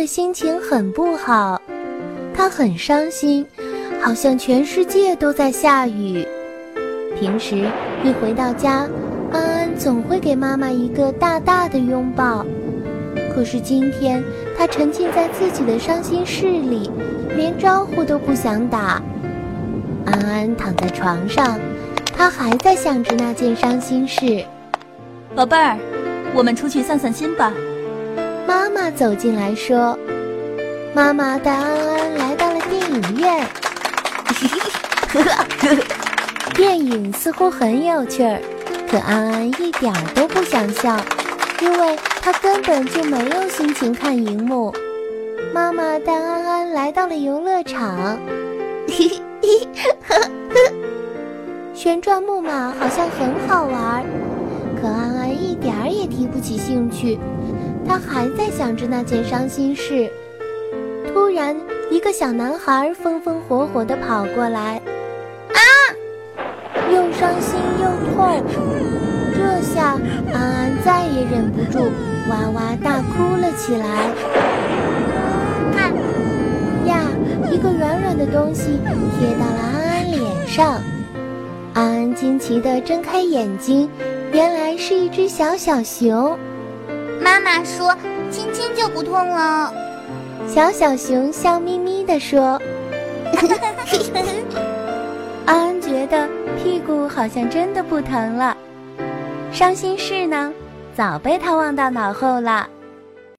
的心情很不好，他很伤心，好像全世界都在下雨。平时一回到家，安安总会给妈妈一个大大的拥抱，可是今天他沉浸在自己的伤心事里，连招呼都不想打。安安躺在床上，他还在想着那件伤心事。宝贝儿。我们出去散散心吧。妈妈走进来说：“妈妈带安安来到了电影院。电影似乎很有趣儿，可安安一点都不想笑，因为她根本就没有心情看荧幕。妈妈带安安来到了游乐场，旋转木马好像很好玩。”可安安一点儿也提不起兴趣，他还在想着那件伤心事。突然，一个小男孩风风火火地跑过来，啊！又伤心又痛，这下安安再也忍不住，哇哇大哭了起来。看呀，一个软软的东西贴到了安安脸上，安安惊奇地睁开眼睛。原来是一只小小熊，妈妈说亲亲就不痛了。小小熊笑眯眯地说：“ 安安觉得屁股好像真的不疼了，伤心事呢，早被他忘到脑后了。”